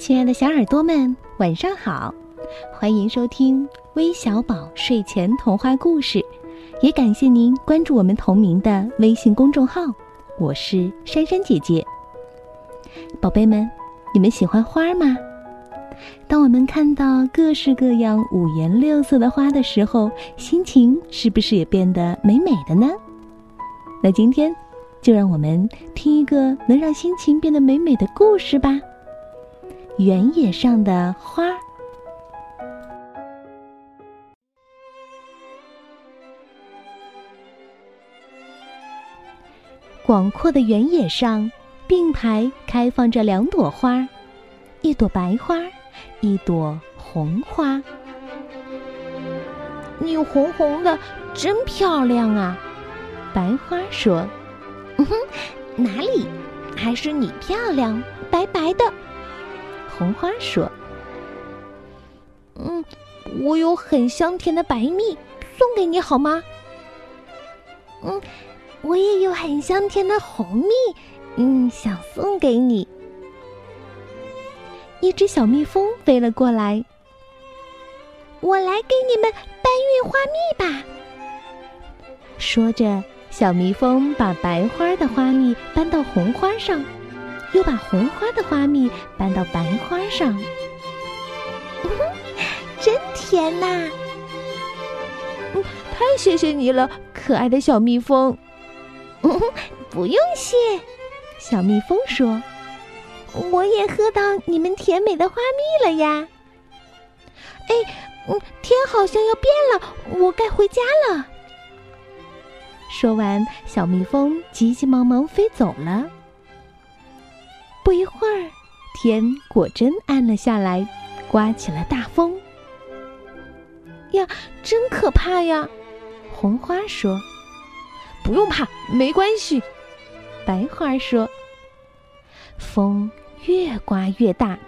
亲爱的小耳朵们，晚上好！欢迎收听微小宝睡前童话故事，也感谢您关注我们同名的微信公众号。我是珊珊姐姐。宝贝们，你们喜欢花吗？当我们看到各式各样、五颜六色的花的时候，心情是不是也变得美美的呢？那今天，就让我们听一个能让心情变得美美的故事吧。原野上的花。广阔的原野上，并排开放着两朵花，一朵白花，一朵红花。你红红的，真漂亮啊！白花说：“嗯哼，哪里？还是你漂亮，白白的。”红花说：“嗯，我有很香甜的白蜜，送给你好吗？嗯，我也有很香甜的红蜜，嗯，想送给你。”一只小蜜蜂飞了过来，我来给你们搬运花蜜吧。说着，小蜜蜂把白花的花蜜搬到红花上。又把红花的花蜜搬到白花上，真甜呐！嗯，太谢谢你了，可爱的小蜜蜂。嗯 不用谢，小蜜蜂说：“我也喝到你们甜美的花蜜了呀。”哎，嗯，天好像要变了，我该回家了。说完，小蜜蜂急急忙忙飞走了。天果真暗了下来，刮起了大风。呀，真可怕呀！红花说：“不用怕，没关系。”白花说：“风越刮越大，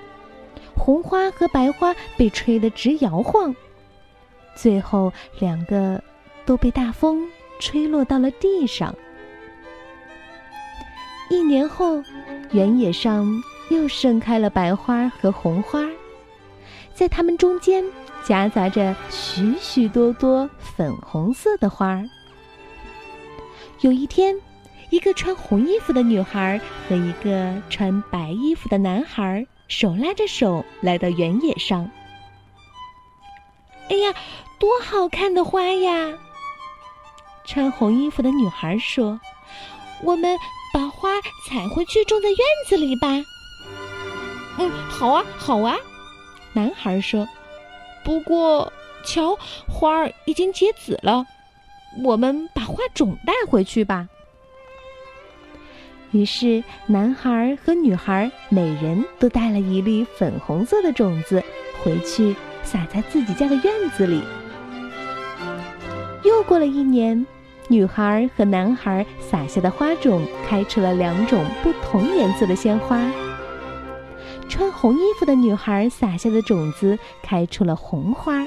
红花和白花被吹得直摇晃，最后两个都被大风吹落到了地上。”一年后，原野上又盛开了白花和红花，在它们中间夹杂着许许多多粉红色的花。有一天，一个穿红衣服的女孩和一个穿白衣服的男孩手拉着手来到原野上。哎呀，多好看的花呀！穿红衣服的女孩说：“我们。”把花采回去，种在院子里吧。嗯，好啊，好啊。男孩说：“不过，瞧，花儿已经结籽了，我们把花种带回去吧。”于是，男孩和女孩每人都带了一粒粉红色的种子回去，撒在自己家的院子里。又过了一年。女孩和男孩撒下的花种开出了两种不同颜色的鲜花。穿红衣服的女孩撒下的种子开出了红花，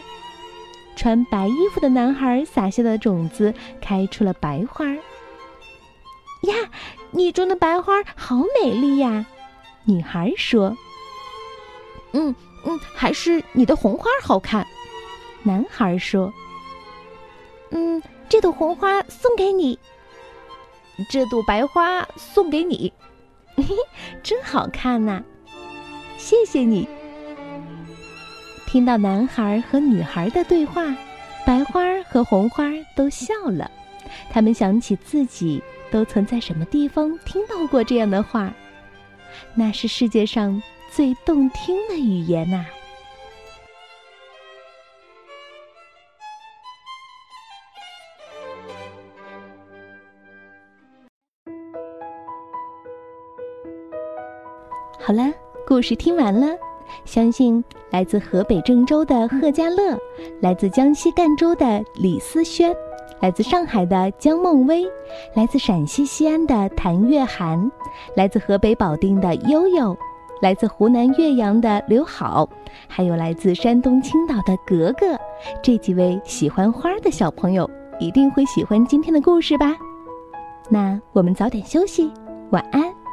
穿白衣服的男孩撒下的种子开出了白花。呀，你种的白花好美丽呀！女孩说。嗯嗯，还是你的红花好看。男孩说。嗯。这朵红花送给你，这朵白花送给你，嘿嘿，真好看呐！谢谢你。听到男孩和女孩的对话，白花和红花都笑了。他们想起自己都曾在什么地方听到过这样的话，那是世界上最动听的语言呐。好了，故事听完了。相信来自河北郑州的贺家乐，来自江西赣州的李思轩，来自上海的江梦薇，来自陕西西安的谭月涵，来自河北保定的悠悠，来自湖南岳阳的刘好，还有来自山东青岛的格格，这几位喜欢花的小朋友一定会喜欢今天的故事吧？那我们早点休息，晚安。